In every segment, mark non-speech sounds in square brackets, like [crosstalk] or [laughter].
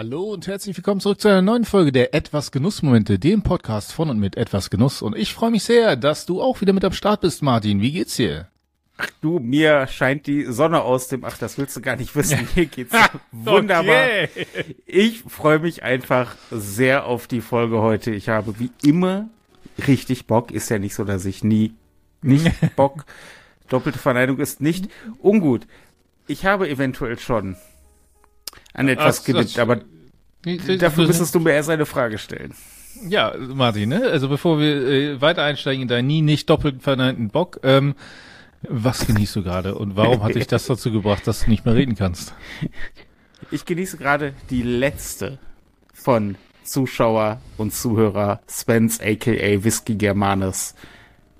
Hallo und herzlich willkommen zurück zu einer neuen Folge der Etwas Genussmomente, dem Podcast von und mit Etwas Genuss. Und ich freue mich sehr, dass du auch wieder mit am Start bist, Martin. Wie geht's dir? Ach du, mir scheint die Sonne aus dem, ach, das willst du gar nicht wissen. Mir geht's [laughs] wunderbar. Okay. Ich freue mich einfach sehr auf die Folge heute. Ich habe wie immer richtig Bock. Ist ja nicht so, dass ich nie nicht [laughs] Bock. Doppelte Verneinung ist nicht ungut. Ich habe eventuell schon an etwas gewidmet, aber dafür müsstest du mir erst eine Frage stellen. Ja, Martin, ne? also bevor wir äh, weiter einsteigen in deinen nie nicht doppelt verneinten Bock, ähm, was genießt du gerade und warum hat dich das dazu gebracht, dass du nicht mehr reden kannst? [laughs] Ich genieße gerade die letzte von Zuschauer und Zuhörer Spence aka Whisky Germanes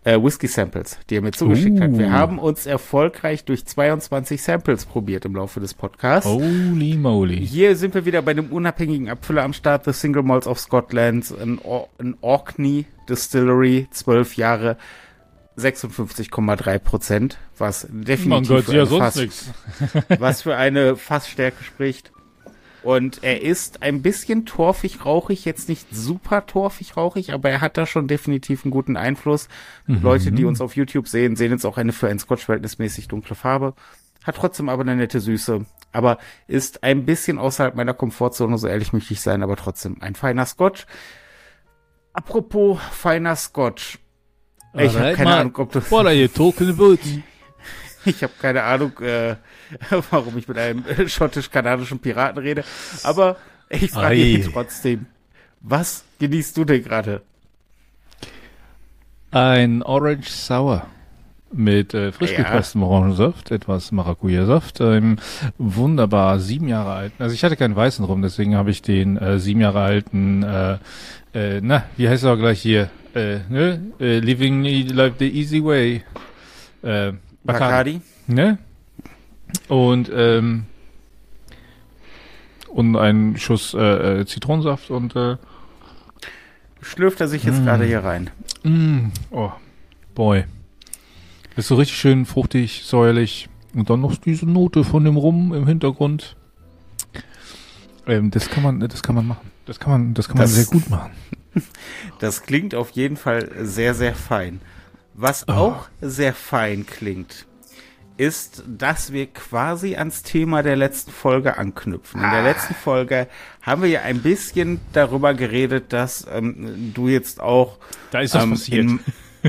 äh, Whisky Samples, die er mir zugeschickt uh. hat. Wir uh. haben uns erfolgreich durch 22 Samples probiert im Laufe des Podcasts. Holy moly. Hier sind wir wieder bei einem unabhängigen Abfüller am Start, The Single Malts of Scotland, ein, Or Orkney Distillery, 12 Jahre. 56,3 Prozent, was definitiv Gott, ja, Fass, [laughs] was für eine Fassstärke spricht. Und er ist ein bisschen torfig rauchig, jetzt nicht super torfig rauchig, aber er hat da schon definitiv einen guten Einfluss. Mhm. Leute, die uns auf YouTube sehen, sehen jetzt auch eine für ein Scotch verhältnismäßig dunkle Farbe. Hat trotzdem aber eine nette Süße. Aber ist ein bisschen außerhalb meiner Komfortzone, so ehrlich möchte ich sein, aber trotzdem ein feiner Scotch. Apropos feiner Scotch. Ich habe keine Ahnung, ob du. What are you talking about? [laughs] [laughs] Ich habe keine Ahnung, äh, [laughs] warum ich mit einem schottisch-kanadischen Piraten rede. Aber ich frage ihn trotzdem, was genießt du denn gerade? Ein Orange Sour mit äh, frisch gepresstem ja. Orangensaft, etwas Maracuja-Saft, ähm, wunderbar, sieben Jahre alt. Also ich hatte keinen weißen rum, deswegen habe ich den äh, sieben Jahre alten, äh, äh, na, wie heißt er auch gleich hier, äh, ne? Äh, living Life the Easy Way. Äh, Bacardi. Ne? Und, ähm, und ein Schuss äh, äh, Zitronensaft und äh, schlürft er sich jetzt mm. gerade hier rein. Mm. Oh, boy. ist so richtig schön fruchtig, säuerlich. Und dann noch diese Note von dem Rum im Hintergrund. Ähm, das kann man, das kann man machen. Das kann man, das kann man sehr gut machen. [laughs] Das klingt auf jeden Fall sehr, sehr fein. Was oh. auch sehr fein klingt, ist, dass wir quasi ans Thema der letzten Folge anknüpfen. In der ah. letzten Folge haben wir ja ein bisschen darüber geredet, dass ähm, du jetzt auch. Da ist was ähm, passiert. In,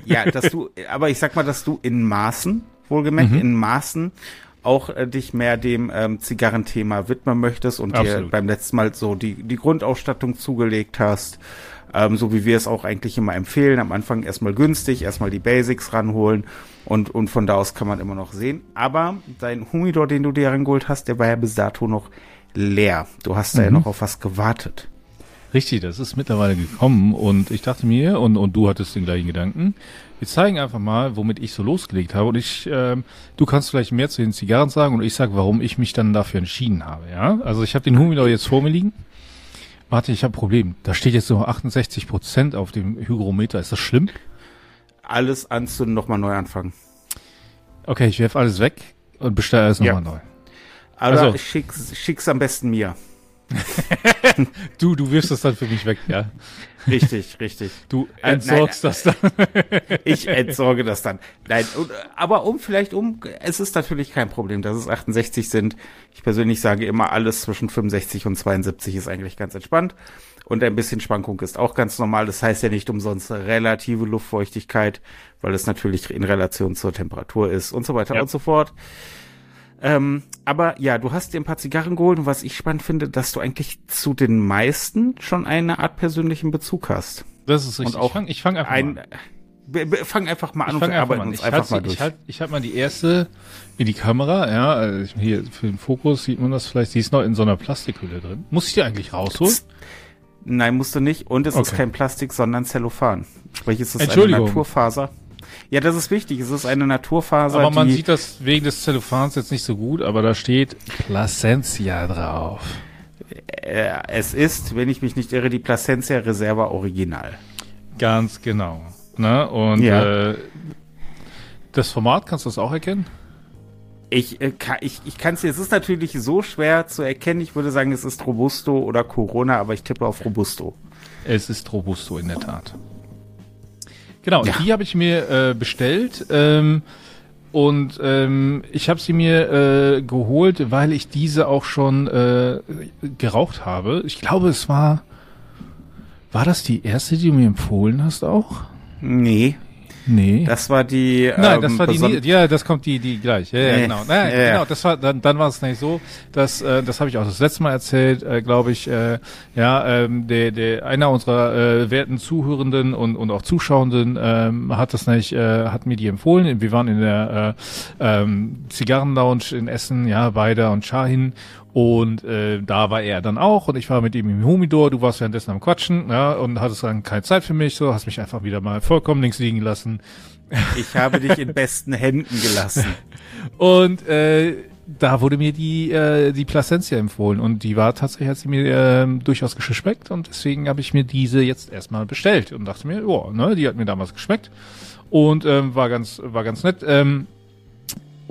ja, dass du, aber ich sag mal, dass du in Maßen, wohlgemerkt, mhm. in Maßen auch äh, dich mehr dem ähm, Zigarrenthema widmen möchtest und Absolut. dir beim letzten Mal so die, die Grundausstattung zugelegt hast ähm, so wie wir es auch eigentlich immer empfehlen. Am Anfang erstmal günstig, erstmal die Basics ranholen und, und von da aus kann man immer noch sehen. Aber dein Humidor, den du dir rangeholt hast, der war ja bis dato noch leer. Du hast mhm. da ja mhm. noch auf was gewartet. Richtig, das ist mittlerweile gekommen und ich dachte mir, und, und du hattest den gleichen Gedanken, wir zeigen einfach mal, womit ich so losgelegt habe und ich, ähm, du kannst vielleicht mehr zu den Zigarren sagen und ich sage, warum ich mich dann dafür entschieden habe, ja? Also ich habe den Humidor jetzt vor mir liegen Martin, ich habe ein Problem. Da steht jetzt so 68 Prozent auf dem Hygrometer. Ist das schlimm? Alles anzünden, nochmal neu anfangen. Okay, ich werf alles weg und bestelle alles nochmal ja. neu. Also, also schick's, schick's am besten mir. [laughs] du, du wirfst das dann für mich weg, ja. Richtig, richtig. Du äh, entsorgst äh, nein, das dann. [laughs] ich entsorge das dann. Nein, aber um vielleicht um, es ist natürlich kein Problem, dass es 68 sind. Ich persönlich sage immer, alles zwischen 65 und 72 ist eigentlich ganz entspannt. Und ein bisschen Schwankung ist auch ganz normal. Das heißt ja nicht umsonst relative Luftfeuchtigkeit, weil es natürlich in Relation zur Temperatur ist und so weiter ja. und so fort. Ähm, aber ja, du hast dir ein paar Zigarren geholt und was ich spannend finde, dass du eigentlich zu den meisten schon eine Art persönlichen Bezug hast. Das ist richtig. Und auch ich fange fang einfach ein, mal an. Fang einfach mal an und wir arbeiten uns einfach mal durch. Ich halte ich halt mal die erste in die Kamera, ja, also hier für den Fokus sieht man das vielleicht, die ist noch in so einer Plastikhülle drin. Muss ich die eigentlich rausholen? Nein, musst du nicht. Und es okay. ist kein Plastik, sondern Zellophan. Sprich, es ist eine Naturfaser. Ja, das ist wichtig. Es ist eine Naturfaser. Aber man sieht das wegen des Zellophans jetzt nicht so gut, aber da steht Placentia drauf. Äh, es ist, wenn ich mich nicht irre, die Placentia Reserva Original. Ganz genau. Ne? Und ja. äh, das Format, kannst du das auch erkennen? Ich, äh, kann, ich, ich kann es es ist natürlich so schwer zu erkennen. Ich würde sagen, es ist Robusto oder Corona, aber ich tippe auf Robusto. Es ist Robusto in der Tat. Genau, ja. die habe ich mir äh, bestellt. Ähm, und ähm, ich habe sie mir äh, geholt, weil ich diese auch schon äh, geraucht habe. Ich glaube, es war. War das die erste, die du mir empfohlen hast auch? Nee. Nee. Das war die. Nein, ähm, das war die. Ja, das kommt die die gleich. Ja, ja nee. genau. Nein, ja, genau. Das war dann dann war es nicht so. Dass äh, das habe ich auch das letzte Mal erzählt, äh, glaube ich. Äh, ja, ähm, der der einer unserer äh, werten Zuhörenden und und auch Zuschauenden ähm, hat das nicht äh, hat mir die empfohlen. Wir waren in der äh, ähm, Zigarrenlounge in Essen, ja, beide und Shahin und äh, da war er dann auch und ich war mit ihm im Humidor, du warst währenddessen am Quatschen, ja, und hattest dann keine Zeit für mich, so hast mich einfach wieder mal vollkommen links liegen lassen. Ich habe dich in besten Händen gelassen. [laughs] Und äh, da wurde mir die äh, die Placentia empfohlen und die war tatsächlich hat sie mir äh, durchaus geschmeckt und deswegen habe ich mir diese jetzt erstmal bestellt und dachte mir, oh, ne, die hat mir damals geschmeckt und ähm, war ganz war ganz nett. Ähm,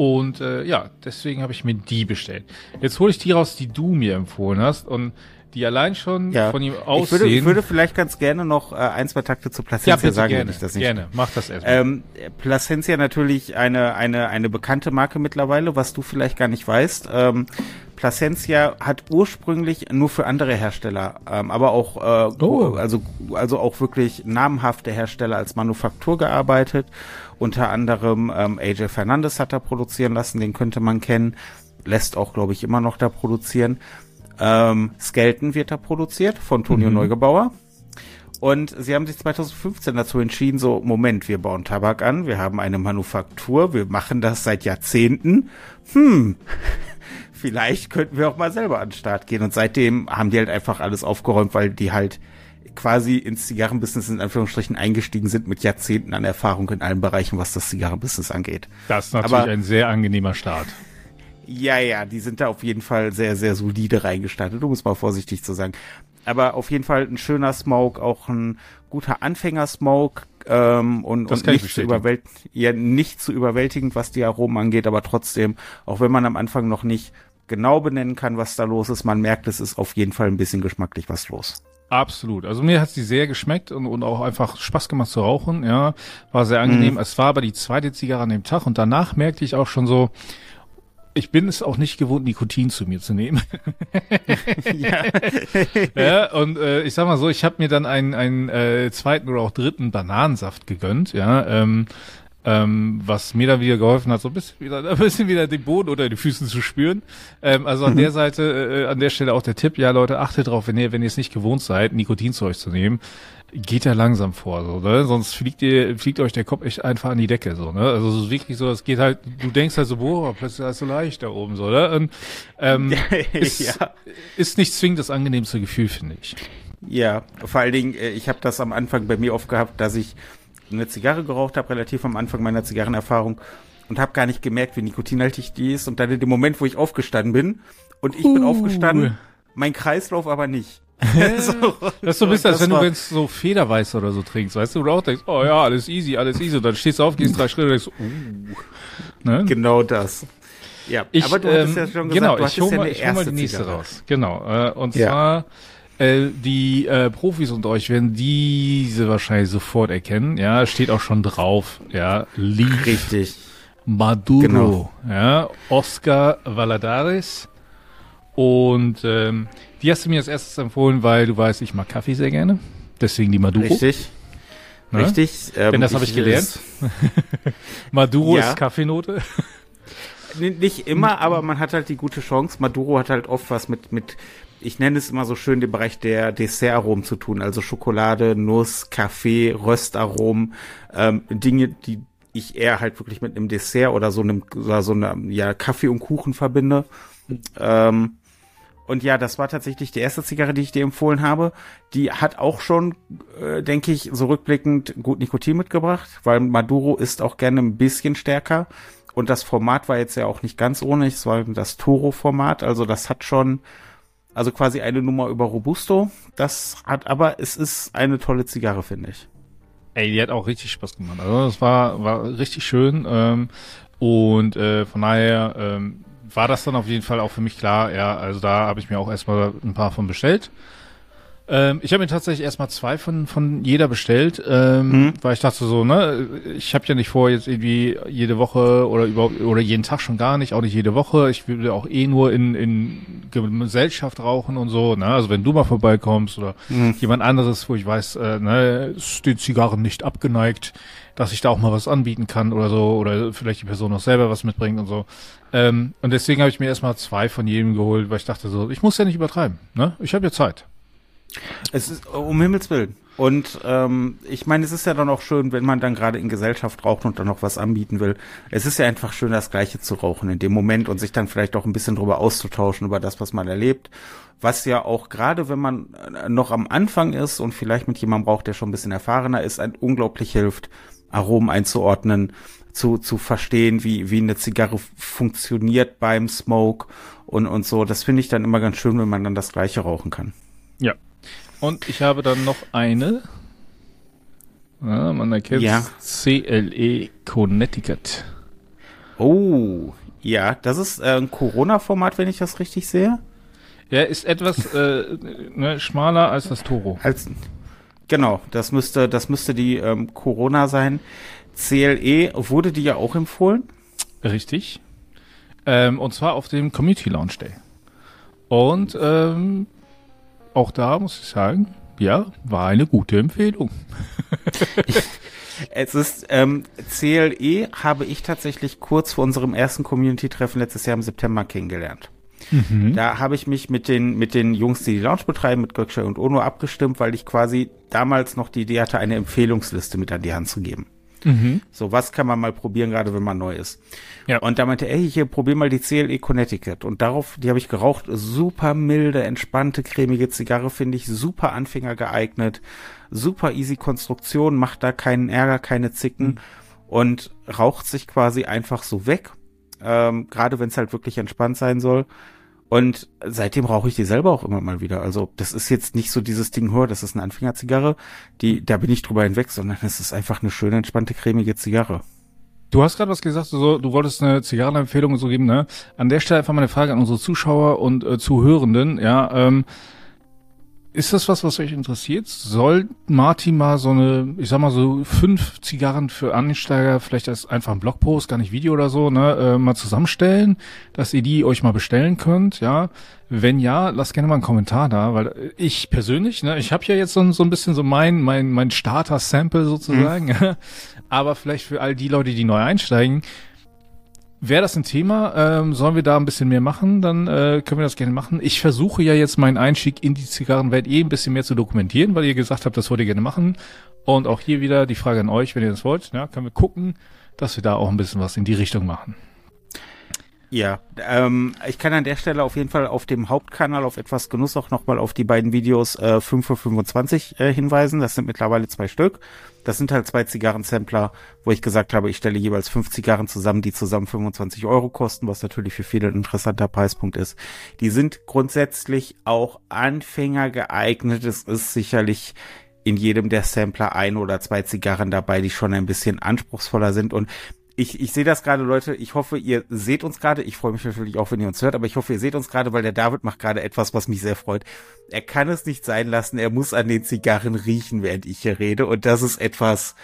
und äh, ja, deswegen habe ich mir die bestellt. Jetzt hole ich die raus, die du mir empfohlen hast und die allein schon ja. von ihm aussehen. Ich würde, ich würde vielleicht ganz gerne noch äh, ein, zwei Takte zu Placencia ja, sagen, gerne, wenn ich das nicht. Gerne, mach das erstmal. Ähm, Placencia natürlich eine, eine, eine bekannte Marke mittlerweile, was du vielleicht gar nicht weißt. Ähm, Placencia hat ursprünglich nur für andere Hersteller, ähm, aber auch äh, oh. also also auch wirklich namhafte Hersteller als Manufaktur gearbeitet unter anderem ähm, AJ Fernandes hat da produzieren lassen, den könnte man kennen. Lässt auch, glaube ich, immer noch da produzieren. Ähm, Skelton wird da produziert von Tonio mhm. Neugebauer. Und sie haben sich 2015 dazu entschieden, so, Moment, wir bauen Tabak an, wir haben eine Manufaktur, wir machen das seit Jahrzehnten. Hm, [laughs] vielleicht könnten wir auch mal selber an den Start gehen. Und seitdem haben die halt einfach alles aufgeräumt, weil die halt quasi ins Zigarrenbusiness in Anführungsstrichen eingestiegen sind mit Jahrzehnten an Erfahrung in allen Bereichen, was das Zigarrenbusiness angeht. Das ist natürlich Aber, ein sehr angenehmer Start. Ja, ja, die sind da auf jeden Fall sehr, sehr solide reingestartet, um es mal vorsichtig zu sagen. Aber auf jeden Fall ein schöner Smoke, auch ein guter Anfänger-Smoke ähm, und, und nicht, zu überwält ja, nicht zu überwältigend, was die Aromen angeht, aber trotzdem, auch wenn man am Anfang noch nicht genau benennen kann, was da los ist, man merkt, es ist auf jeden Fall ein bisschen geschmacklich was los. Absolut. Also mir hat sie sehr geschmeckt und, und auch einfach Spaß gemacht zu rauchen. Ja, war sehr angenehm. Mhm. Es war aber die zweite Zigarre an dem Tag und danach merkte ich auch schon so, ich bin es auch nicht gewohnt, Nikotin zu mir zu nehmen. [laughs] ja. [laughs] ja, und äh, ich sag mal so, ich habe mir dann einen, einen äh, zweiten oder auch dritten Bananensaft gegönnt, ja. Ähm, ähm, was mir da wieder geholfen hat, so ein bisschen wieder, [laughs] ein bisschen wieder den Boden unter den Füßen zu spüren. Ähm, also an mhm. der Seite, äh, an der Stelle auch der Tipp, ja Leute, achtet drauf, wenn ihr, wenn ihr es nicht gewohnt seid, Nikotin zu euch zu nehmen, geht ja langsam vor, so, ne? Sonst fliegt ihr, fliegt euch der Kopf echt einfach an die Decke, so, ne? Also es ist wirklich so, es geht halt, du denkst halt so, boah, plötzlich ist es so leicht da oben, so, ne? Und, ähm, [laughs] ist, ja. ist nicht zwingend das angenehmste Gefühl, finde ich. Ja, vor allen Dingen, äh, ich habe das am Anfang bei mir oft gehabt, dass ich eine Zigarre geraucht habe, relativ am Anfang meiner Zigarrenerfahrung und habe gar nicht gemerkt, wie nikotinhaltig die ist. Und dann in dem Moment, wo ich aufgestanden bin und ich uh. bin aufgestanden, mein Kreislauf aber nicht. [laughs] so, das ist so ein bisschen, als wenn du jetzt so Federweiß oder so trinkst, weißt du, du auch denkst, oh ja, alles easy, alles easy. Und dann stehst du auf, gehst drei Schritte und denkst, uh. Ne? Genau das. Ja, ich, aber du ähm, ja schon gesagt, genau, du ich hole mal, ich hol mal die nächste Zigarre. raus. Genau. Äh, und ja. zwar äh, die äh, Profis unter euch werden diese wahrscheinlich sofort erkennen. Ja, steht auch schon drauf. Ja, Leaf. Richtig. Maduro. Genau. Ja, Oscar Valadares. Und ähm, die hast du mir als erstes empfohlen, weil du weißt, ich mag Kaffee sehr gerne. Deswegen die Maduro. Richtig. Ne? Richtig. Ähm, Denn das habe ich gelernt. [laughs] Maduro ja. ist Kaffeenote. Nicht immer, aber man hat halt die gute Chance. Maduro hat halt oft was mit, mit ich nenne es immer so schön, den Bereich der Dessertaromen zu tun, also Schokolade, Nuss, Kaffee, Röstaromen, ähm, Dinge, die ich eher halt wirklich mit einem Dessert oder so einem, oder so einem, ja, Kaffee und Kuchen verbinde. Ähm, und ja, das war tatsächlich die erste Zigarre, die ich dir empfohlen habe. Die hat auch schon, äh, denke ich, so rückblickend gut Nikotin mitgebracht, weil Maduro ist auch gerne ein bisschen stärker. Und das Format war jetzt ja auch nicht ganz ohne. Es war das Toro-Format. Also das hat schon, also quasi eine Nummer über Robusto. Das hat, aber es ist eine tolle Zigarre, finde ich. Ey, die hat auch richtig Spaß gemacht. Also das war, war richtig schön. Ähm, Und äh, von daher ähm, war das dann auf jeden Fall auch für mich klar. Ja, also da habe ich mir auch erstmal ein paar von bestellt. Ähm, ich habe mir tatsächlich erstmal zwei von von jeder bestellt, ähm, mhm. weil ich dachte so, ne, ich habe ja nicht vor jetzt irgendwie jede Woche oder überhaupt oder jeden Tag schon gar nicht, auch nicht jede Woche. Ich würde auch eh nur in in Gesellschaft rauchen und so, ne? Also wenn du mal vorbeikommst oder mhm. jemand anderes, wo ich weiß, äh, ne, ist die Zigarren nicht abgeneigt, dass ich da auch mal was anbieten kann oder so oder vielleicht die Person auch selber was mitbringt und so. Ähm, und deswegen habe ich mir erstmal zwei von jedem geholt, weil ich dachte so, ich muss ja nicht übertreiben, ne? Ich habe ja Zeit. Es ist um Himmels Willen. Und ähm, ich meine, es ist ja dann auch schön, wenn man dann gerade in Gesellschaft raucht und dann noch was anbieten will. Es ist ja einfach schön, das Gleiche zu rauchen in dem Moment und sich dann vielleicht auch ein bisschen drüber auszutauschen über das, was man erlebt. Was ja auch gerade, wenn man äh, noch am Anfang ist und vielleicht mit jemandem braucht, der schon ein bisschen erfahrener ist, ein unglaublich hilft, Aromen einzuordnen, zu, zu verstehen, wie, wie eine Zigarre funktioniert beim Smoke und, und so. Das finde ich dann immer ganz schön, wenn man dann das Gleiche rauchen kann. Und ich habe dann noch eine. Ja, man erkennt ja. CLE Connecticut. Oh, ja, das ist äh, ein Corona-Format, wenn ich das richtig sehe. Ja, ist etwas [laughs] äh, ne, schmaler als das Toro. Als, genau, das müsste, das müsste die ähm, Corona sein. CLE wurde die ja auch empfohlen. Richtig. Ähm, und zwar auf dem Community Launch Day. Und ähm, auch da muss ich sagen, ja, war eine gute Empfehlung. es ist ähm, CLE habe ich tatsächlich kurz vor unserem ersten Community-Treffen letztes Jahr im September kennengelernt. Mhm. Da habe ich mich mit den mit den Jungs, die die Lounge betreiben, mit Gökçe und Ono abgestimmt, weil ich quasi damals noch die Idee hatte, eine Empfehlungsliste mit an die Hand zu geben. Mhm. So, was kann man mal probieren, gerade wenn man neu ist. Ja. Und da meinte, ey, hier, probier mal die CLE Connecticut. Und darauf, die habe ich geraucht, super milde, entspannte, cremige Zigarre, finde ich, super Anfänger geeignet, super easy Konstruktion, macht da keinen Ärger, keine Zicken mhm. und raucht sich quasi einfach so weg. Ähm, gerade wenn es halt wirklich entspannt sein soll. Und seitdem rauche ich die selber auch immer mal wieder. Also das ist jetzt nicht so dieses Ding, hör, das ist eine Anfängerzigarre, die, da bin ich drüber hinweg, sondern es ist einfach eine schöne, entspannte, cremige Zigarre. Du hast gerade was gesagt, so, du wolltest eine Zigarrenempfehlung so geben, ne? An der Stelle einfach mal eine Frage an unsere Zuschauer und äh, Zuhörenden, ja, ähm, ist das was, was euch interessiert? Soll Martin mal so eine, ich sag mal so fünf Zigarren für Ansteiger, vielleicht als einfach ein Blogpost, gar nicht Video oder so, ne, äh, mal zusammenstellen, dass ihr die euch mal bestellen könnt, ja? Wenn ja, lasst gerne mal einen Kommentar da, weil ich persönlich, ne, ich habe ja jetzt so, so ein bisschen so mein mein mein Starter-Sample sozusagen, mhm. [laughs] aber vielleicht für all die Leute, die neu einsteigen, Wäre das ein Thema? Ähm, sollen wir da ein bisschen mehr machen? Dann äh, können wir das gerne machen. Ich versuche ja jetzt meinen Einstieg in die Zigarrenwelt eh ein bisschen mehr zu dokumentieren, weil ihr gesagt habt, das wollt ihr gerne machen. Und auch hier wieder die Frage an euch, wenn ihr das wollt. Ja, können wir gucken, dass wir da auch ein bisschen was in die Richtung machen. Ja, ähm, ich kann an der Stelle auf jeden Fall auf dem Hauptkanal auf etwas Genuss auch nochmal auf die beiden Videos äh, 5 für 25 äh, hinweisen. Das sind mittlerweile zwei Stück. Das sind halt zwei Zigarrensampler, wo ich gesagt habe, ich stelle jeweils fünf Zigarren zusammen, die zusammen 25 Euro kosten, was natürlich für viele ein interessanter Preispunkt ist. Die sind grundsätzlich auch Anfänger geeignet. Es ist sicherlich in jedem der Sampler ein oder zwei Zigarren dabei, die schon ein bisschen anspruchsvoller sind. Und ich, ich sehe das gerade, Leute. Ich hoffe, ihr seht uns gerade. Ich freue mich natürlich auch, wenn ihr uns hört, aber ich hoffe, ihr seht uns gerade, weil der David macht gerade etwas, was mich sehr freut. Er kann es nicht sein lassen. Er muss an den Zigarren riechen, während ich hier rede. Und das ist etwas,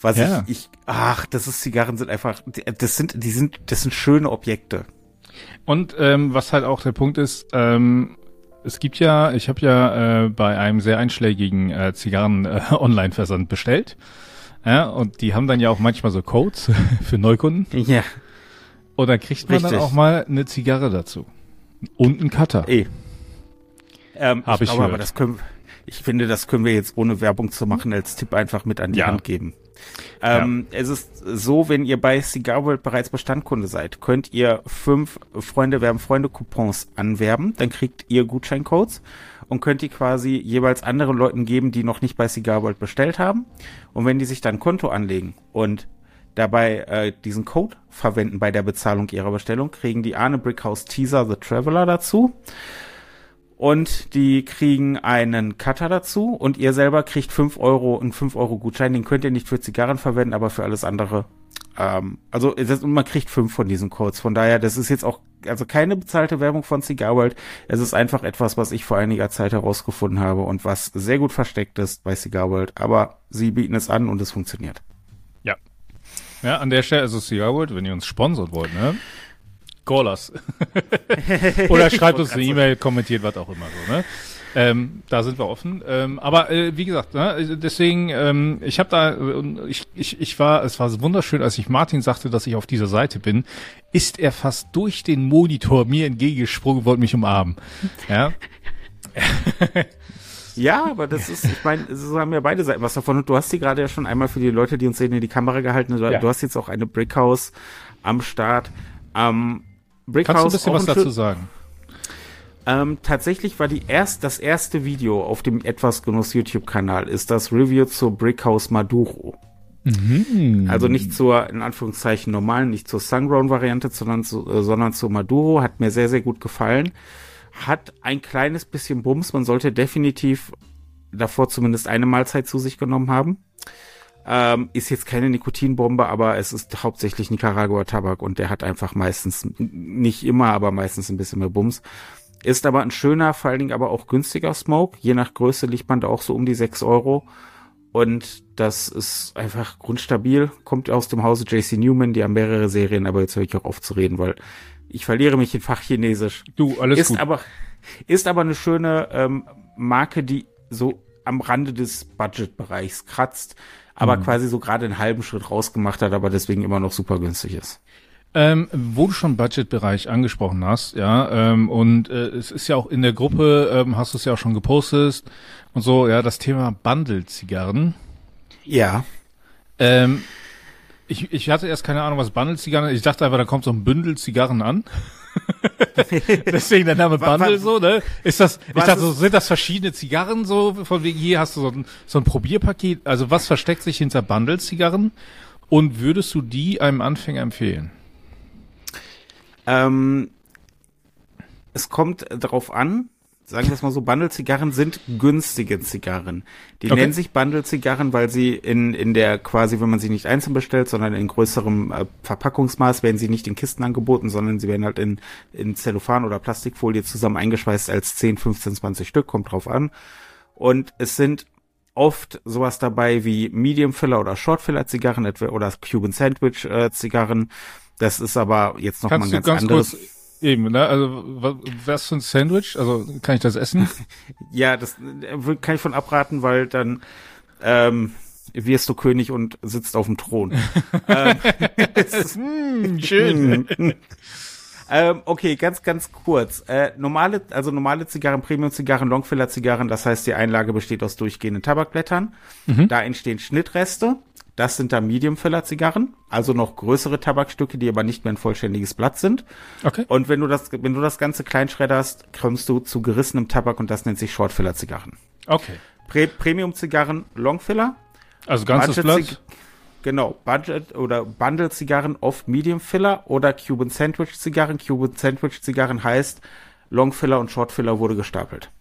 was ja. ich, ich, ach, das ist Zigarren sind einfach, das sind, die sind, das sind schöne Objekte. Und ähm, was halt auch der Punkt ist, ähm, es gibt ja, ich habe ja äh, bei einem sehr einschlägigen äh, Zigarren-Online-Versand äh, [laughs] bestellt. Ja, und die haben dann ja auch manchmal so Codes [laughs] für Neukunden. Ja. Und dann kriegt man Richtig. dann auch mal eine Zigarre dazu. Und einen Cutter. Eh. Ähm, Hab ich, ich glaube, aber das können, ich finde, das können wir jetzt ohne Werbung zu machen als Tipp einfach mit an die ja. Hand geben. Ähm, ja. Es ist so, wenn ihr bei Cigar World bereits Bestandkunde seid, könnt ihr fünf Freunde werben Freunde Coupons anwerben, dann kriegt ihr Gutscheincodes und könnt die quasi jeweils anderen Leuten geben, die noch nicht bei Cigar World bestellt haben. Und wenn die sich dann Konto anlegen und dabei äh, diesen Code verwenden bei der Bezahlung ihrer Bestellung, kriegen die Arne Brickhouse Teaser The Traveler dazu. Und die kriegen einen Cutter dazu und ihr selber kriegt fünf Euro, einen fünf Euro Gutschein. Den könnt ihr nicht für Zigarren verwenden, aber für alles andere ähm, also das, man kriegt fünf von diesen Codes. Von daher, das ist jetzt auch also keine bezahlte Werbung von Cigar World. Es ist einfach etwas, was ich vor einiger Zeit herausgefunden habe und was sehr gut versteckt ist bei Cigar World. Aber sie bieten es an und es funktioniert. Ja. Ja, an der Stelle, also Cigar World, wenn ihr uns sponsert wollt, ne? Call us. [laughs] Oder schreibt uns eine E-Mail, kommentiert was auch immer so, ne? Ähm, da sind wir offen. Ähm, aber äh, wie gesagt, ne, deswegen, ähm, ich habe da, ich, ich, ich war, es war wunderschön, als ich Martin sagte, dass ich auf dieser Seite bin, ist er fast durch den Monitor mir entgegengesprungen, wollte mich umarmen. [laughs] Ja. Ja, aber das ist, ich meine, so haben ja beide Seiten was davon. Und du hast sie gerade ja schon einmal für die Leute, die uns sehen, in die Kamera gehalten. Du, ja. du hast jetzt auch eine Brickhouse am Start. Ähm, Brickhouse Kannst du ein bisschen was dazu sagen? Ähm, tatsächlich war die erst, das erste Video auf dem Etwas Genuss YouTube-Kanal ist das Review zur Brickhouse Maduro. Mhm. Also nicht zur, in Anführungszeichen, normalen, nicht zur Sungrown-Variante, sondern, zu, äh, sondern zur Maduro. Hat mir sehr, sehr gut gefallen. Hat ein kleines bisschen Bums. Man sollte definitiv davor zumindest eine Mahlzeit zu sich genommen haben. Ähm, ist jetzt keine Nikotinbombe, aber es ist hauptsächlich Nicaragua-Tabak und der hat einfach meistens, nicht immer, aber meistens ein bisschen mehr Bums. Ist aber ein schöner, vor allen Dingen aber auch günstiger Smoke. Je nach Größe liegt man da auch so um die sechs Euro. Und das ist einfach grundstabil. Kommt aus dem Hause JC Newman. Die haben mehrere Serien, aber jetzt höre ich auch auf zu reden, weil ich verliere mich in Fachchinesisch. Du, alles ist gut. Aber, ist aber eine schöne ähm, Marke, die so am Rande des Budgetbereichs kratzt, aber mhm. quasi so gerade einen halben Schritt rausgemacht hat, aber deswegen immer noch super günstig ist. Ähm, wo du schon Budgetbereich angesprochen hast, ja, ähm, und äh, es ist ja auch in der Gruppe, ähm, hast du es ja auch schon gepostet und so, ja, das Thema Bundle-Zigarren. Ja. Ähm, ich, ich hatte erst keine Ahnung, was Bundle-Zigarren Ich dachte einfach, da kommt so ein Bündel Zigarren an. [laughs] Deswegen der Name Bundle so, ne? Ist das, ich dachte so, sind das verschiedene Zigarren so, von wegen hier hast du so ein, so ein Probierpaket. Also was versteckt sich hinter Bundle-Zigarren? Und würdest du die einem Anfänger empfehlen? Ähm, es kommt darauf an, sagen wir es mal so, Bundle-Zigarren sind günstige Zigarren. Die okay. nennen sich Bundle-Zigarren, weil sie in, in der quasi, wenn man sie nicht einzeln bestellt, sondern in größerem äh, Verpackungsmaß, werden sie nicht in Kisten angeboten, sondern sie werden halt in, in Zellophan oder Plastikfolie zusammen eingeschweißt als 10, 15, 20 Stück, kommt drauf an. Und es sind oft sowas dabei wie Medium Filler oder Short Filler Zigarren oder Cuban Sandwich äh, Zigarren das ist aber jetzt noch Kannst mal ein ganz, ganz anderes. Kurz eben, ne? Also was für ein Sandwich? Also kann ich das essen? [laughs] ja, das äh, kann ich von abraten, weil dann ähm, wirst du König und sitzt auf dem Thron. [laughs] ähm, hm, schön. [laughs] ähm, okay, ganz, ganz kurz. Äh, normale, also normale Zigarren, Premium-Zigarren, Longfiller-Zigarren, das heißt, die Einlage besteht aus durchgehenden Tabakblättern. Mhm. Da entstehen Schnittreste. Das sind da Medium-Filler-Zigarren, also noch größere Tabakstücke, die aber nicht mehr ein vollständiges Blatt sind. Okay. Und wenn du das, wenn du das Ganze klein schredderst, kommst du zu gerissenem Tabak und das nennt sich Short-Filler-Zigarren. Okay. Pre Premium-Zigarren, Long-Filler. Also ganzes Blatt? Genau, Budget oder Bundle-Zigarren oft Medium-Filler oder Cuban Sandwich-Zigarren. Cuban Sandwich-Zigarren heißt Long-Filler und Short-Filler wurde gestapelt.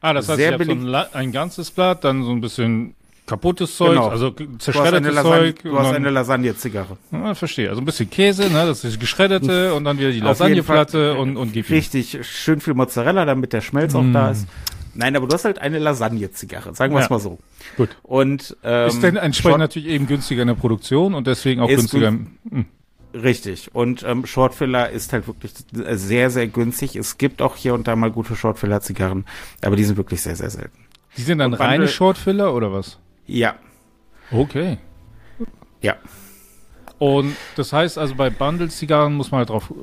Ah, das heißt, Sehr ich so ein, ein ganzes Blatt, dann so ein bisschen kaputtes Zeug, genau. also zerschreddetes Zeug. Du hast eine Lasagne-Zigarre. Ja, verstehe. Also ein bisschen Käse, ne, das ist geschredderte und dann wieder die Lasagneplatte und, und gib Richtig, schön viel Mozzarella, damit der Schmelz mm. auch da ist. Nein, aber du hast halt eine Lasagne-Zigarre, sagen wir es ja. mal so. Gut. Und ähm, ist denn entsprechend natürlich eben günstiger in der Produktion und deswegen auch günstiger. Im, hm. Richtig. Und ähm, Shortfiller ist halt wirklich sehr, sehr günstig. Es gibt auch hier und da mal gute Shortfiller-Zigarren, aber die sind wirklich sehr, sehr selten. Die sind dann reine Shortfiller oder was? Ja. Okay. Ja. Und das heißt also bei Bundle-Zigarren muss man halt drauf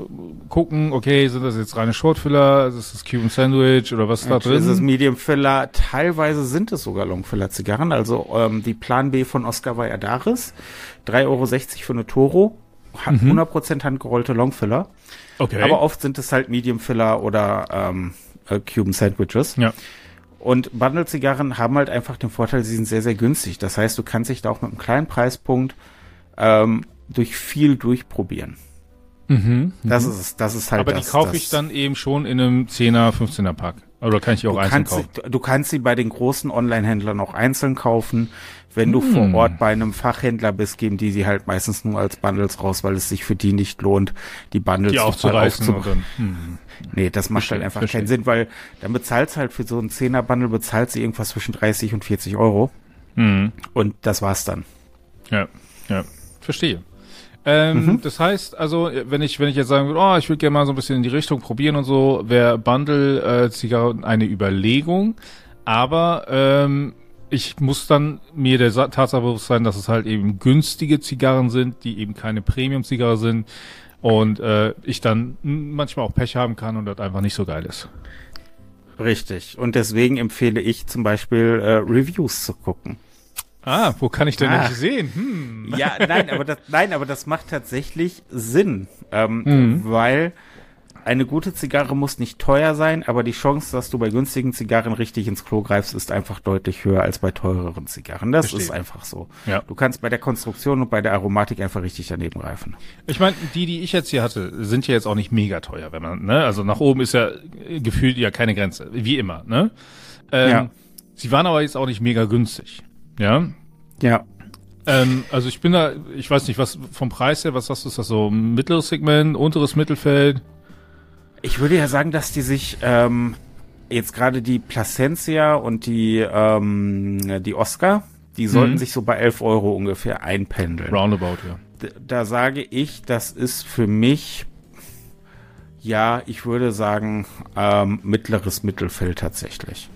gucken, okay, sind das jetzt reine Short-Filler, ist das Cuban Sandwich oder was ist da drin? Ist es Medium-Filler, teilweise sind es sogar Long-Filler-Zigarren, also ähm, die Plan B von Oscar Valladares, 3,60 Euro für eine Toro, hat mhm. 100% handgerollte Long-Filler. Okay. Aber oft sind es halt Medium-Filler oder ähm, äh, Cuban Sandwiches. Ja. Und Bundle-Zigarren haben halt einfach den Vorteil, sie sind sehr, sehr günstig. Das heißt, du kannst dich da auch mit einem kleinen Preispunkt ähm, durch viel durchprobieren. Mhm, das mhm. ist das ist halt Aber das, die kaufe ich dann eben schon in einem 10er, 15er Pack. Oder kann ich die auch einzeln kaufen? Sie, du kannst sie bei den großen Online-Händlern auch einzeln kaufen. Wenn du vor Hm. Ort bei einem Fachhändler bist, geben die sie halt meistens nur als Bundles raus, weil es sich für die nicht lohnt, die Bundles Die aufzureißen aufzu- und dann. Hm. Nee, das macht Verstehe, halt einfach verstehe. keinen Sinn, weil dann bezahlst halt für so einen 10er Bundle bezahlst du irgendwas zwischen 30 und 40 Euro Hm. und das war's dann. Ja, ja, verstehe. Ähm, Mhm. Das heißt, also, wenn ich, wenn ich jetzt sagen würde, oh, ich würde gerne mal so ein bisschen in die Richtung probieren und so, wäre Bundle äh, Zigarren eine Überlegung. Aber ähm, ich muss dann mir der Sa- Tatsache bewusst sein, dass es halt eben günstige Zigarren sind, die eben keine Premium-Zigarre sind und äh, ich dann manchmal auch Pech haben kann und das einfach nicht so geil ist. Richtig. Und deswegen empfehle ich zum Beispiel äh, Reviews zu gucken. Ah, wo kann ich denn Ah. nicht sehen? Hm. Ja, nein, aber das, nein, aber das macht tatsächlich Sinn, ähm, Mhm. weil eine gute Zigarre muss nicht teuer sein, aber die Chance, dass du bei günstigen Zigarren richtig ins Klo greifst, ist einfach deutlich höher als bei teureren Zigarren. Das Verstehe. ist einfach so. Ja. Du kannst bei der Konstruktion und bei der Aromatik einfach richtig daneben greifen. Ich meine, die, die ich jetzt hier hatte, sind ja jetzt auch nicht mega teuer, wenn man, ne? Also nach oben ist ja äh, gefühlt ja keine Grenze, wie immer, ne? Ähm, Ja. Sie waren aber jetzt auch nicht mega günstig, ja? Ja. Ähm, also ich bin da, ich weiß nicht, was vom Preis her, was sagst du, ist das so mittleres Segment, unteres Mittelfeld? Ich würde ja sagen, dass die sich ähm, jetzt gerade die Placencia und die ähm, die Oscar, die sollten Mhm. sich so bei 11 Euro ungefähr einpendeln. Roundabout, ja. D- da sage ich, das ist für mich, ja, ich würde sagen, ähm, mittleres Mittelfeld tatsächlich.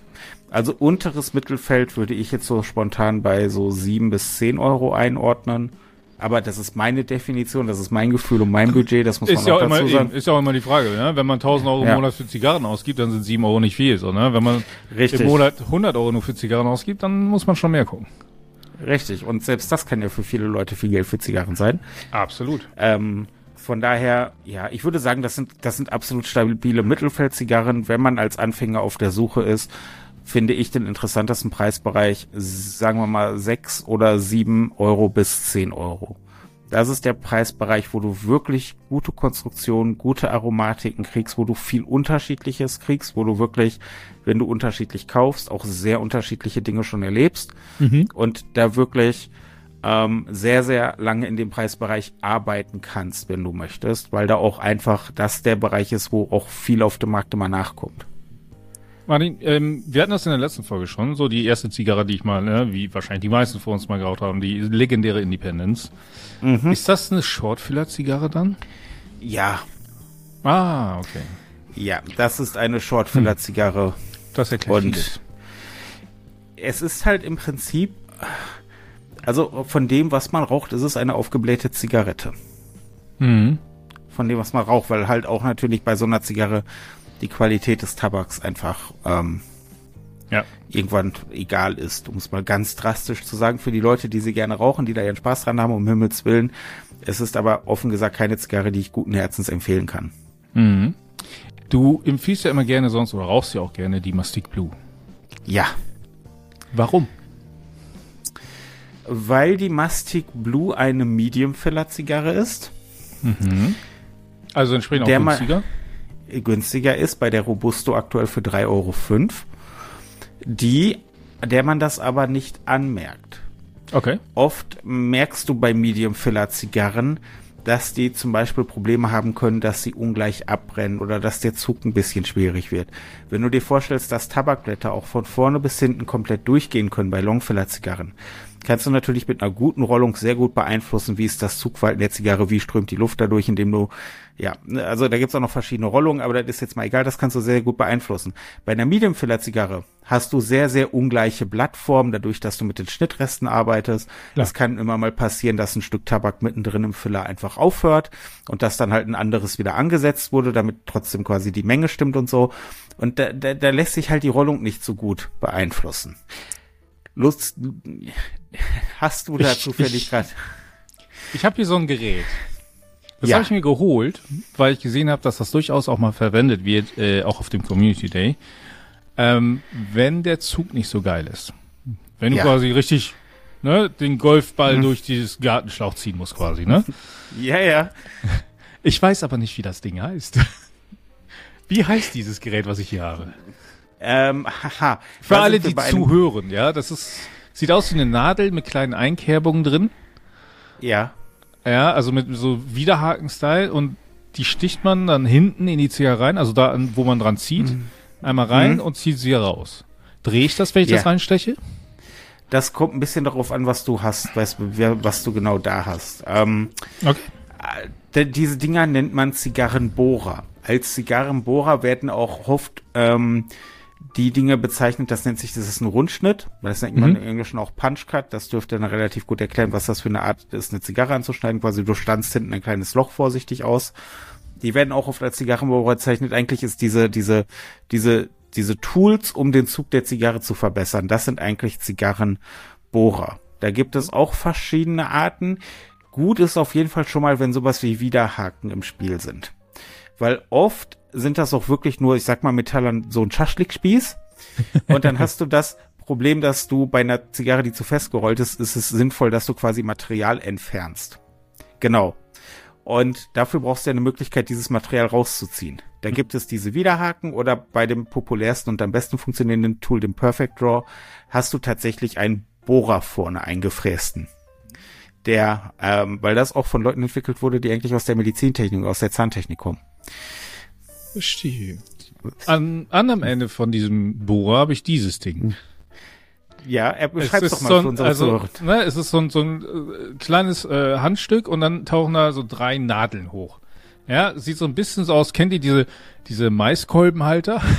Also unteres Mittelfeld würde ich jetzt so spontan bei so sieben bis zehn Euro einordnen. Aber das ist meine Definition, das ist mein Gefühl und mein Budget, das muss Ist man ja, auch auch immer, dazu sagen. eben, ist ja auch immer die Frage, ne? Wenn man 1000 Euro im Ja. Monat für Zigarren ausgibt, dann sind 7 Euro nicht viel, so, ne? Wenn man Richtig. im Monat 100 Euro nur für Zigarren ausgibt, dann muss man schon mehr gucken. Richtig. Und selbst das kann ja für viele Leute viel Geld für Zigarren sein. Absolut. Ähm, von daher, ja, ich würde sagen, das sind, das sind absolut stabile Mittelfeldzigarren. Wenn man als Anfänger auf der Suche ist, finde ich den interessantesten Preisbereich, sagen wir mal, sechs oder sieben Euro bis zehn Euro. Das ist der Preisbereich, wo du wirklich gute Konstruktionen, gute Aromatiken kriegst, wo du viel Unterschiedliches kriegst, wo du wirklich, wenn du unterschiedlich kaufst, auch sehr unterschiedliche Dinge schon erlebst Mhm. und da wirklich ähm, sehr, sehr lange in dem Preisbereich arbeiten kannst, wenn du möchtest, weil da auch einfach das der Bereich ist, wo auch viel auf dem Markt immer nachkommt. Martin, ähm, wir hatten das in der letzten Folge schon, so die erste Zigarre, die ich mal, ne, wie wahrscheinlich die meisten von uns mal geraucht haben, die legendäre Independence. Mhm. Ist das eine Shortfiller-Zigarre dann? Ja, Ah, okay. ja, das ist eine Shortfiller-Zigarre Das erklärt und vieles. es ist halt im Prinzip, also von dem, was man raucht, ist es eine aufgeblähte Zigarette. Mhm. Von dem, was man raucht, weil halt auch natürlich bei so einer Zigarre die Qualität des Tabaks einfach ähm, Ja. irgendwann egal ist, um es mal ganz drastisch zu sagen, für die Leute, die sie gerne rauchen, die da ihren Spaß dran haben, um Himmels Willen. Es ist aber offen gesagt keine Zigarre, die ich guten Herzens empfehlen kann. Mhm. Du empfiehlst ja immer gerne sonst oder rauchst ja auch gerne die Mastic Blue. Ja, Warum? weil die Mastic Blue eine Medium Filler Zigarre ist, Mhm. Also entsprechend auch günstiger. Günstiger ist, bei der Robusto aktuell für 3,05 Euro, die, der man das aber nicht anmerkt. Okay. Oft merkst du bei Medium Filler Zigarren, dass die zum Beispiel Probleme haben können, dass sie ungleich abbrennen oder dass der Zug ein bisschen schwierig wird. Wenn du dir vorstellst, dass Tabakblätter auch von vorne bis hinten komplett durchgehen können bei Longfiller Zigarren, kannst du natürlich mit einer guten Rollung sehr gut beeinflussen, wie ist das Zugverhalten der Zigarre, wie strömt die Luft dadurch, indem du, ja, ne, also da gibt's auch noch verschiedene Rollungen, aber das ist jetzt mal egal, das kannst du sehr gut beeinflussen. Bei einer Medium Filler Zigarre hast du sehr, sehr ungleiche Blattformen, dadurch, dass du mit den Schnittresten arbeitest. Es kann immer mal passieren, dass ein Stück Tabak mittendrin im Filler einfach aufhört und dass dann halt ein anderes wieder angesetzt wurde, damit trotzdem quasi die Menge stimmt und so. Und da, da, da lässt sich halt die Rollung nicht so gut beeinflussen. Lust, hast du da Ich- zufällig ich- gerade? Ich habe hier so ein Gerät. Das Ja. habe ich mir geholt, weil ich gesehen habe, dass das durchaus auch mal verwendet wird, äh, auch auf dem Community Day. Ähm, wenn der Zug nicht so geil ist. Wenn du Ja. quasi richtig ne, den Golfball Mhm. durch dieses Gartenschlauch ziehen musst quasi, ne? [laughs] Ja, ja. [laughs] Ich weiß aber nicht, wie das Ding heißt. [laughs] Wie heißt dieses Gerät, was ich hier habe? Ähm, haha. Für alle, die zuhören, ja, das ist Sieht aus wie eine Nadel mit kleinen Einkerbungen drin. Ja. Ja, also mit so Widerhaken-Style und die sticht man dann hinten in die Zigarre rein, also da, wo man dran zieht, Mhm. einmal rein Mhm. und zieht sie raus. Drehe ich das, wenn ich Ja. das reinsteche? Das kommt ein bisschen darauf an, was du hast, weißt, was du genau da hast. Ähm, Okay. äh, diese Dinger nennt man Zigarrenbohrer. Als Zigarrenbohrer werden auch oft ähm, die Dinge bezeichnet, das nennt sich, das ist ein Rundschnitt, das nennt man Mhm. im Englischen auch Punchcut, das dürfte dann relativ gut erklären, was das für eine Art ist, eine Zigarre anzuschneiden, quasi du standst hinten ein kleines Loch vorsichtig aus. Die werden auch oft als Zigarrenbohrer bezeichnet. Eigentlich ist diese, diese, diese, diese Tools, um den Zug der Zigarre zu verbessern, das sind eigentlich Zigarrenbohrer. Da gibt es auch verschiedene Arten. Gut ist auf jeden Fall schon mal, wenn sowas wie Widerhaken im Spiel sind. Weil oft sind das auch wirklich nur, ich sag mal, Metall an so ein Schaschlikspieß. Und dann hast du das Problem, dass du bei einer Zigarre, die zu festgerollt ist, ist es sinnvoll, dass du quasi Material entfernst. Genau. Und dafür brauchst du ja eine Möglichkeit, dieses Material rauszuziehen. Da gibt es diese Widerhaken oder bei dem populärsten und am besten funktionierenden Tool, dem Perfect Draw, hast du tatsächlich einen Bohrer vorne eingefrästen. Der, ähm, weil das auch von Leuten entwickelt wurde, die eigentlich aus der Medizintechnik, aus der Zahntechnik kommen. Verstehe. An anderem Ende von diesem Bohrer habe ich dieses Ding. Ja, er Es beschreibt ist doch mal so ein, unsere also, ne, es ist so ein, so ein äh, kleines äh, Handstück und dann tauchen da so drei Nadeln hoch. Ja, sieht so ein bisschen so aus, kennt ihr diese, diese Maiskolbenhalter? [laughs]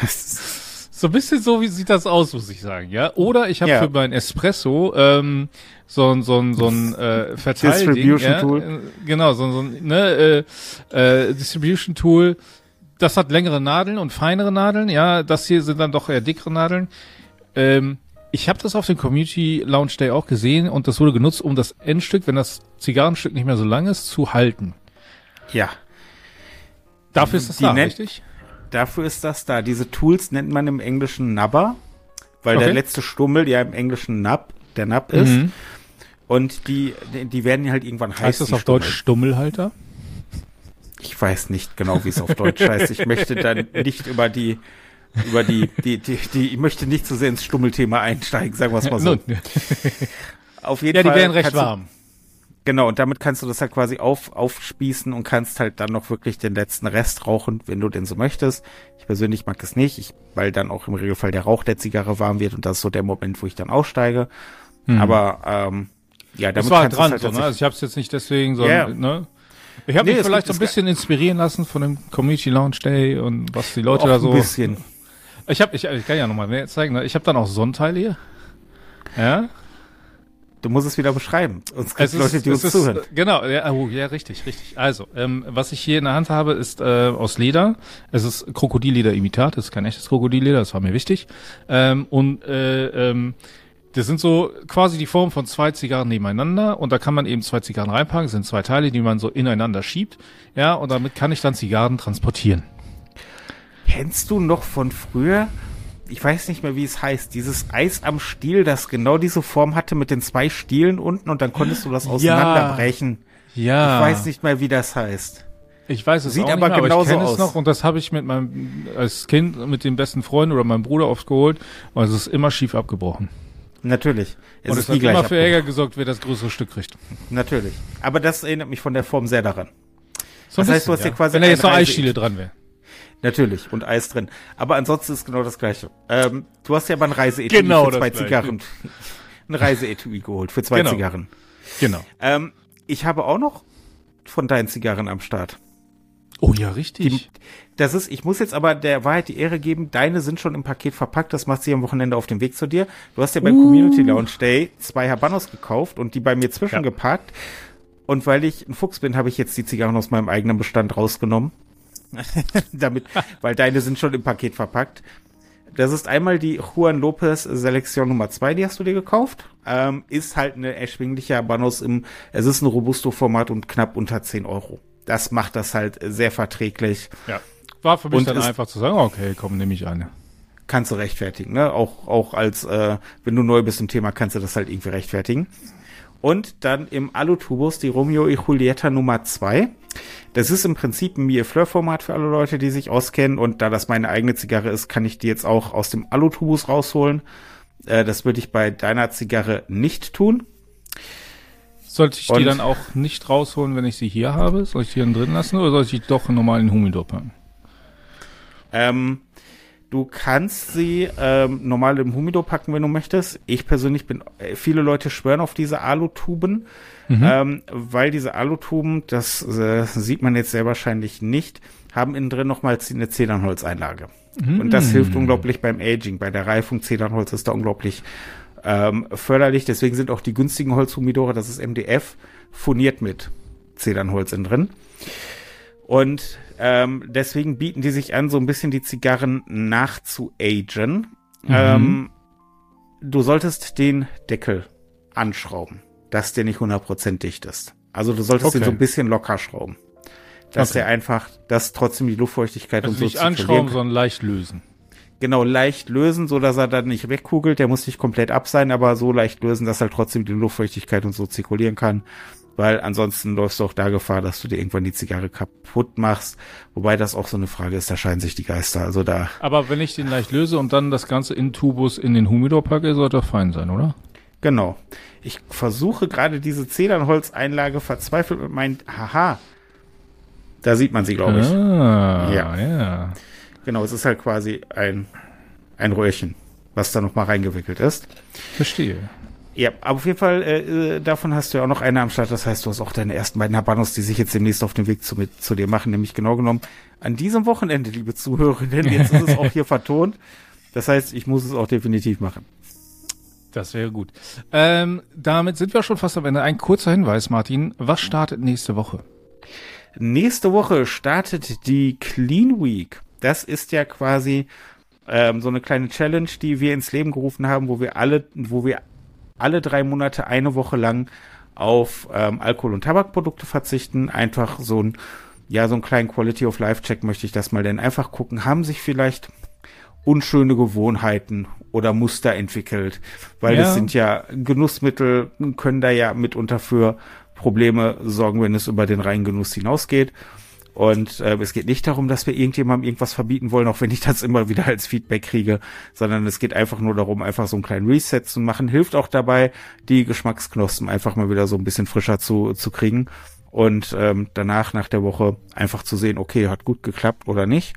[laughs] So ein bisschen so, wie sieht das aus, muss ich sagen, ja. Oder ich habe Ja. für mein Espresso ähm, so ein so ein so ein äh, Verteilding, Distribution ja, Tool. äh, genau, so, ein- so ein ne, äh, äh, Distribution Tool. Das hat längere Nadeln und feinere Nadeln, ja. Das hier sind dann doch eher dickere Nadeln. Ähm, ich habe das auf dem Community Lounge Day auch gesehen und das wurde genutzt, um das Endstück, wenn das Zigarrenstück nicht mehr so lang ist, zu halten. Ja, Dafür ist das Die da, richtig? Dafür ist das da. Diese Tools nennt man im Englischen Nubber, weil der Okay. letzte Stummel ja im Englischen Nub, der Nub ist. Mhm. Und die, die werden halt irgendwann heiß. Heißt das auf Deutsch Stummel. Stummelhalter? Ich weiß nicht genau, wie es auf Deutsch heißt. Ich möchte dann nicht über die, über die, die, die, die, ich möchte nicht zu sehr ins Stummelthema einsteigen, sagen wir es mal so. Nun, Auf jeden ja, die Fall werden recht kannst du- warm. Genau, und damit kannst du das halt quasi auf, aufspießen und kannst halt dann noch wirklich den letzten Rest rauchen, wenn du denn so möchtest. Ich persönlich mag es nicht, ich, weil dann auch im Regelfall der Rauch der Zigarre warm wird und das ist so der Moment, wo ich dann aussteige. Mhm. Aber ähm, ja, das damit war halt kannst dran, du es so, halt ne? Also ich habe es jetzt nicht deswegen, sondern, Ja. ne? Ich habe Nee, mich vielleicht so ein bisschen inspirieren lassen von dem Community Lounge Day und was die Leute da so. ein bisschen. Ich habe, ich, ich kann ja nochmal mehr zeigen. Ne? Ich habe dann auch Sonnenteile hier. Ja. Du musst es wieder beschreiben. Gibt Es Leute, ist, die es uns ist, zuhören. Genau, ja, oh, ja, richtig, richtig. Also, ähm, was ich hier in der Hand habe, ist äh, aus Leder. Es ist Krokodilleder-Imitat, es ist kein echtes Krokodilleder, das war mir wichtig. Ähm, und äh, ähm, das sind so quasi die Form von zwei Zigarren nebeneinander und da kann man eben zwei Zigarren reinpacken, das sind zwei Teile, die man so ineinander schiebt. Ja, und damit kann ich dann Zigarren transportieren. Kennst du noch von früher? Ich weiß nicht mehr, wie es heißt. Dieses Eis am Stiel, das genau diese Form hatte mit den zwei Stielen unten und dann konntest du das auseinanderbrechen. Ja. Ich weiß nicht mehr, wie das heißt. Ich weiß es Sieht auch nicht aber mehr, aber ich genauso kenne es noch und das habe ich mit meinem als Kind mit dem besten Freund oder meinem Bruder oft geholt und es ist immer schief abgebrochen. Natürlich. Es und es hat immer für. Ärger gesorgt, wer das größere Stück kriegt. Natürlich. Aber das erinnert mich von der Form sehr daran. So Das heißt, du bisschen, hast hier quasi Wenn da jetzt noch Eisstiele dran wäre. Natürlich. Und Eis drin. Aber ansonsten ist genau das Gleiche. Ähm, du hast ja aber ein Reiseetui Genau für zwei. Zigarren. ein Reiseetui geholt für zwei Genau. Zigarren. Genau. Ähm, ich habe auch noch von deinen Zigarren am Start. Oh ja, richtig. Das ist, ich muss jetzt aber der Wahrheit die Ehre geben, deine sind schon im Paket verpackt, das macht sie am Wochenende auf dem Weg zu dir. Du hast ja beim Uh. Community Lounge Day zwei Habanos gekauft und die bei mir zwischengeparkt. Und weil ich ein Fuchs bin, habe ich jetzt die Zigarren aus meinem eigenen Bestand rausgenommen. [laughs] Damit, weil deine sind schon im Paket verpackt. Das ist einmal die Juan Lopez Selektion Nummer 2, die hast du dir gekauft. Ähm, ist halt eine erschwingliche Habanos im, es ist ein Robusto-Format und knapp unter 10 Euro. Das macht das halt sehr verträglich. ja. War für mich Und dann einfach zu sagen, okay, komm, nehme ich eine. kannst du rechtfertigen, ne? Auch, auch als, äh, wenn du neu bist im Thema, kannst du das halt irgendwie rechtfertigen. Und dann im Alutubus die Romeo y Julieta Nummer 2. Das ist im Prinzip ein Mie Fleur Format für alle Leute, die sich auskennen. Und da das meine eigene Zigarre ist, kann ich die jetzt auch aus dem Alutubus rausholen. Äh, das würde ich bei deiner Zigarre nicht tun. Sollte ich Und die dann auch nicht rausholen, wenn ich sie hier habe? Soll ich die dann drin lassen oder soll ich die doch in normalen Humidor packen? Ähm, du kannst sie ähm, normal im Humidor packen, wenn du möchtest. Ich persönlich bin, äh, viele Leute schwören auf diese Alutuben, mhm. ähm, weil diese Alutuben, das äh, sieht man jetzt sehr wahrscheinlich nicht, haben innen drin nochmal eine Zedernholzeinlage. Mhm. Und das hilft unglaublich beim Aging. Bei der Reifung Zedernholz ist da unglaublich ähm, förderlich. Deswegen sind auch die günstigen Holzhumidore, das ist MDF, furniert mit Zedernholz in drin. Und ähm, deswegen bieten die sich an, so ein bisschen die Zigarren nachzuagen. Mhm. Ähm, du solltest den Deckel anschrauben, dass der nicht 100% dicht ist. Also du solltest okay. den so ein bisschen locker schrauben. Dass okay. der einfach, dass trotzdem die Luftfeuchtigkeit also und so nicht anschrauben, sondern leicht lösen genau leicht lösen, so dass er dann nicht wegkugelt. Der muss nicht komplett ab sein, aber so leicht lösen, dass halt trotzdem die Luftfeuchtigkeit und so zirkulieren kann. Weil ansonsten läufst du auch da Gefahr, dass du dir irgendwann die Zigarre kaputt machst. Wobei das auch so eine Frage ist, da scheinen sich die Geister. Also da. Aber wenn ich den leicht löse und dann das Ganze in Tubus in den Humidor packe, sollte er fein sein, oder? Genau. Ich versuche gerade diese Zedernholzeinlage verzweifelt mit meinen. Haha. Da sieht man sie, glaube ich. Ah, ja. ja. Genau, es ist halt quasi ein, ein Röhrchen, was da nochmal reingewickelt ist. Verstehe. Ja, aber auf jeden Fall, äh, davon hast du ja auch noch eine am Start. Das heißt, du hast auch deine ersten beiden Habanos, die sich jetzt demnächst auf den Weg zu, mit, zu dir machen. Nämlich genau genommen an diesem Wochenende, liebe Zuhörerinnen. Jetzt ist es auch hier [laughs] vertont. Das heißt, ich muss es auch definitiv machen. Das wäre gut. Ähm, damit sind wir schon fast am Ende. Ein kurzer Hinweis, Martin. Was startet nächste Woche? Nächste Woche startet die Clean Week das ist ja quasi ähm, so eine kleine Challenge, die wir ins Leben gerufen haben, wo wir alle, wo wir alle drei Monate eine Woche lang auf ähm, Alkohol- und Tabakprodukte verzichten. Einfach so ein, ja, so einen kleinen Quality of Life Check möchte ich das mal denn einfach gucken, haben sich vielleicht unschöne Gewohnheiten oder Muster entwickelt, weil ja. das sind ja Genussmittel, können da ja mitunter für Probleme sorgen, wenn es über den reinen Genuss hinausgeht. Und äh, es geht nicht darum, dass wir irgendjemandem irgendwas verbieten wollen, auch wenn ich das immer wieder als Feedback kriege, sondern es geht einfach nur darum, einfach so einen kleinen Reset zu machen. Hilft auch dabei, die Geschmacksknospen einfach mal wieder so ein bisschen frischer zu, zu kriegen. Und ähm, danach, nach der Woche, einfach zu sehen, okay, hat gut geklappt oder nicht.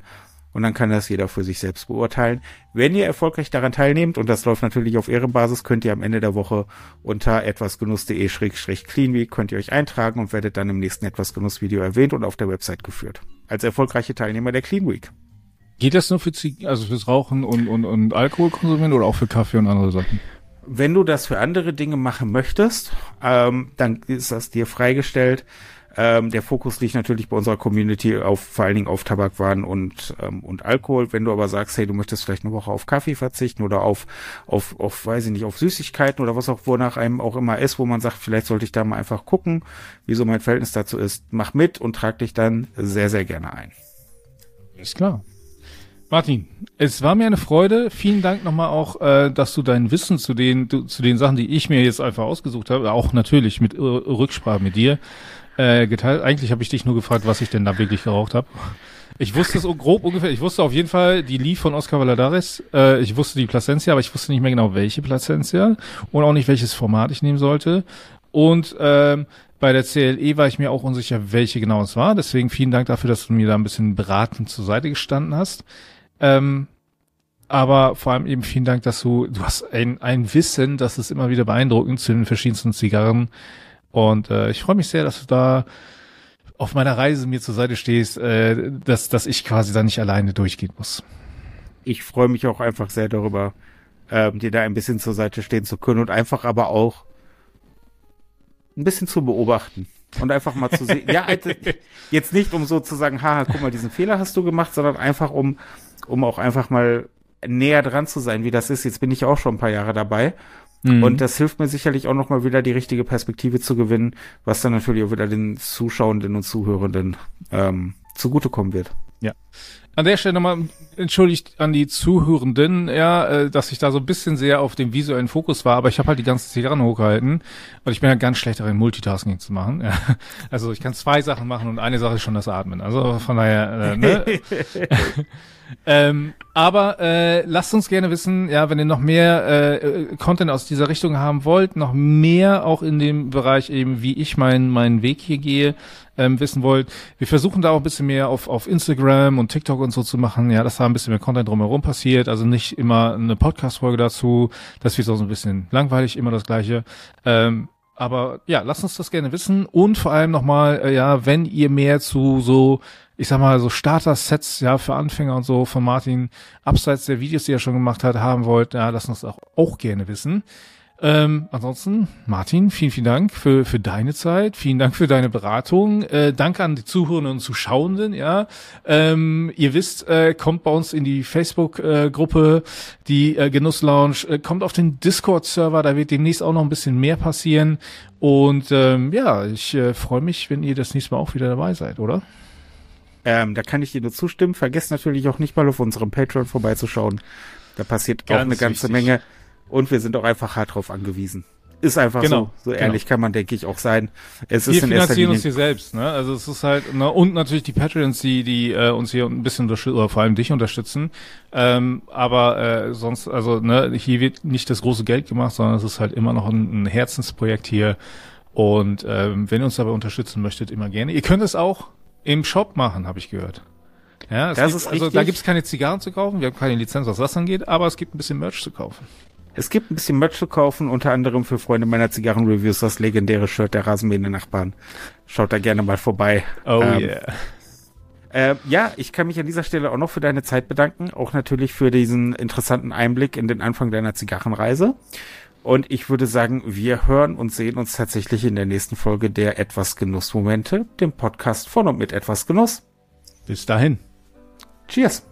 Und dann kann das jeder für sich selbst beurteilen. Wenn ihr erfolgreich daran teilnehmt, und das läuft natürlich auf Ehrenbasis, könnt ihr am Ende der Woche unter etwasgenuss.de-cleanweek könnt ihr euch eintragen und werdet dann im nächsten Etwasgenuss-Video erwähnt und auf der Website geführt. Als erfolgreiche Teilnehmer der Clean Week. Geht das nur für Zig also fürs Rauchen und, und, und Alkohol konsumieren oder auch für Kaffee und andere Sachen? Wenn du das für andere Dinge machen möchtest, ähm, dann ist das dir freigestellt. Ähm, der Fokus liegt natürlich bei unserer Community auf vor allen Dingen auf Tabakwaren und ähm, und Alkohol. Wenn du aber sagst, hey, du möchtest vielleicht eine Woche auf Kaffee verzichten oder auf auf auf weiß ich nicht auf Süßigkeiten oder was auch wonach einem auch immer ist, wo man sagt, vielleicht sollte ich da mal einfach gucken, wie so mein Verhältnis dazu ist. Mach mit und trag dich dann sehr sehr gerne ein. Ist klar. Martin, es war mir eine Freude. Vielen Dank nochmal auch, äh, dass du dein Wissen zu den zu den Sachen, die ich mir jetzt einfach ausgesucht habe, auch natürlich mit Rücksprache mit dir, äh, geteilt. Eigentlich habe ich dich nur gefragt, was ich denn da wirklich geraucht habe. Ich wusste es grob ungefähr. Ich wusste auf jeden Fall die Leaf von Oscar Valadares. Äh, ich wusste die Placencia, aber ich wusste nicht mehr genau, welche Placencia und auch nicht, welches Format ich nehmen sollte. Und ähm, bei der CLE war ich mir auch unsicher, welche genau es war. Deswegen vielen Dank dafür, dass du mir da ein bisschen beratend zur Seite gestanden hast. Ähm, aber vor allem eben vielen Dank, dass du, du hast ein, ein Wissen, das ist immer wieder beeindruckend zu den verschiedensten Zigarren. Und äh, ich freue mich sehr, dass du da auf meiner Reise mir zur Seite stehst, äh, dass, dass ich quasi da nicht alleine durchgehen muss. Ich freue mich auch einfach sehr darüber, ähm, dir da ein bisschen zur Seite stehen zu können und einfach aber auch ein bisschen zu beobachten und einfach mal zu sehen. ja, [laughs] jetzt nicht um so zu sagen, haha, guck mal, diesen Fehler hast du gemacht, sondern einfach um, um auch einfach mal näher dran zu sein, wie das ist. Jetzt bin ich auch schon ein paar Jahre dabei Mhm. Und das hilft mir sicherlich auch nochmal wieder die richtige Perspektive zu gewinnen, was dann natürlich auch wieder den Zuschauenden und Zuhörenden ähm, zugutekommen wird. Ja. An der Stelle nochmal entschuldigt an die Zuhörenden, ja, äh, dass ich da so ein bisschen sehr auf dem visuellen Fokus war, aber ich habe halt die ganze Zigarren hochgehalten und ich bin ja ganz schlecht darin, Multitasking zu machen. Ja. [laughs] Also ich kann zwei Sachen machen und eine Sache ist schon das Atmen. Also von daher, äh, ne? [laughs] ähm, aber äh, lasst uns gerne wissen, ja, wenn ihr noch mehr äh, Content aus dieser Richtung haben wollt, noch mehr auch in dem Bereich eben, wie ich meinen meinen Weg hier gehe, ähm, wissen wollt. Wir versuchen da auch ein bisschen mehr auf, auf Instagram und TikTok und so zu machen, ja, dass da ein bisschen mehr Content drumherum passiert. Also nicht immer eine Podcast-Folge dazu. Das wird so ein bisschen langweilig, immer das Gleiche. Ähm, aber ja, lasst uns das gerne wissen und vor allem nochmal, äh, ja, wenn ihr mehr zu so, ich sag mal, so Starter-Sets, ja, für Anfänger und so von Martin, abseits der Videos, die er schon gemacht hat, haben wollt, ja, lasst uns auch, auch gerne wissen. Ähm, ansonsten, Martin, vielen, vielen Dank für, für deine Zeit, vielen Dank für deine Beratung, äh, danke an die Zuhörenden und Zuschauenden, ja. Ähm, ihr wisst, äh, kommt bei uns in die Facebook-Gruppe, äh, die äh, Genuss Lounge, äh, kommt auf den Discord-Server, da wird demnächst auch noch ein bisschen mehr passieren. Und ähm, ja, ich äh, freue mich, wenn ihr das nächste Mal auch wieder dabei seid, oder? Ähm, da kann ich dir nur zustimmen. Vergesst natürlich auch nicht mal auf unserem Patreon vorbeizuschauen. Da passiert Ganz auch eine ganze wichtig. Menge. Und wir sind auch einfach hart drauf angewiesen. Ist einfach genau, so. So genau. ehrlich genau. kann man, denke ich, auch sein. Es wir ist finanzieren uns hier selbst, ne? Also es ist halt, ne, und natürlich die Patreons, die, die äh, uns hier ein bisschen unterstützen, oder vor allem dich unterstützen. Ähm, aber äh, sonst, also, ne, hier wird nicht das große Geld gemacht, sondern es ist halt immer noch ein, ein Herzensprojekt hier. Und ähm, wenn ihr uns dabei unterstützen möchtet, immer gerne. Ihr könnt es auch im Shop machen, habe ich gehört. Ja, das gibt, ist also da gibt's keine Zigarren zu kaufen, wir haben keine Lizenz, was das angeht, aber es gibt ein bisschen Merch zu kaufen. Es gibt ein bisschen Merch zu kaufen, unter anderem für Freunde meiner Zigarrenreviews das legendäre Shirt der Rasenmähne-Nachbarn. Schaut da gerne mal vorbei. Oh ähm, yeah. Äh, ja, ich kann mich an dieser Stelle auch noch für deine Zeit bedanken, auch natürlich für diesen interessanten Einblick in den Anfang deiner Zigarrenreise. Und ich würde sagen, wir hören und sehen uns tatsächlich in der nächsten Folge der Etwas Genussmomente, dem Podcast von und mit Etwas Genuss. Bis dahin. Cheers.